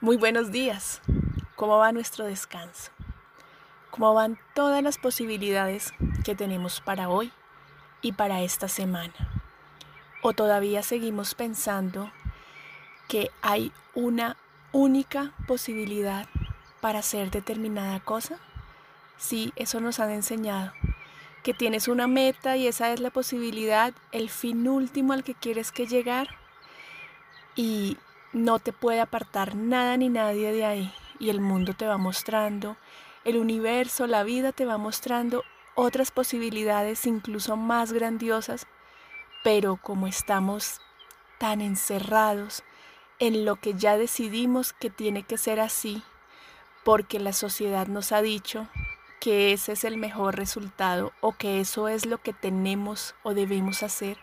Muy buenos días. ¿Cómo va nuestro descanso? ¿Cómo van todas las posibilidades que tenemos para hoy y para esta semana? ¿O todavía seguimos pensando que hay una única posibilidad para hacer determinada cosa? Sí, eso nos han enseñado. Que tienes una meta y esa es la posibilidad, el fin último al que quieres que llegar. Y no te puede apartar nada ni nadie de ahí. Y el mundo te va mostrando, el universo, la vida te va mostrando otras posibilidades incluso más grandiosas. Pero como estamos tan encerrados en lo que ya decidimos que tiene que ser así, porque la sociedad nos ha dicho que ese es el mejor resultado o que eso es lo que tenemos o debemos hacer,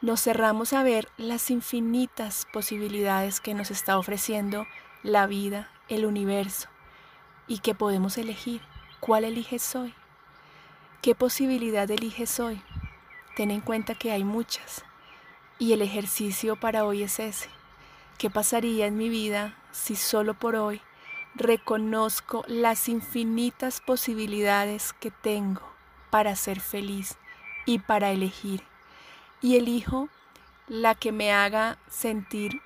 nos cerramos a ver las infinitas posibilidades que nos está ofreciendo la vida, el universo, y que podemos elegir. ¿Cuál eliges hoy? ¿Qué posibilidad eliges hoy? Ten en cuenta que hay muchas, y el ejercicio para hoy es ese. ¿Qué pasaría en mi vida si solo por hoy reconozco las infinitas posibilidades que tengo para ser feliz y para elegir? Y elijo la que me haga sentir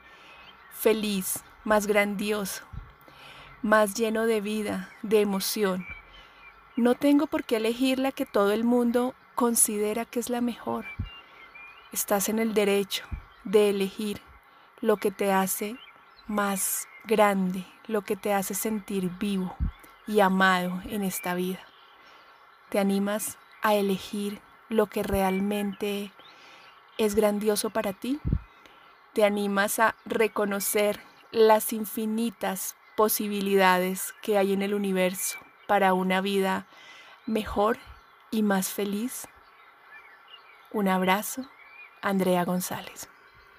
feliz, más grandioso, más lleno de vida, de emoción. No tengo por qué elegir la que todo el mundo considera que es la mejor. Estás en el derecho de elegir lo que te hace más grande, lo que te hace sentir vivo y amado en esta vida. Te animas a elegir lo que realmente es grandioso para ti? ¿Te animas a reconocer las infinitas posibilidades que hay en el universo para una vida mejor y más feliz? Un abrazo, Andrea González.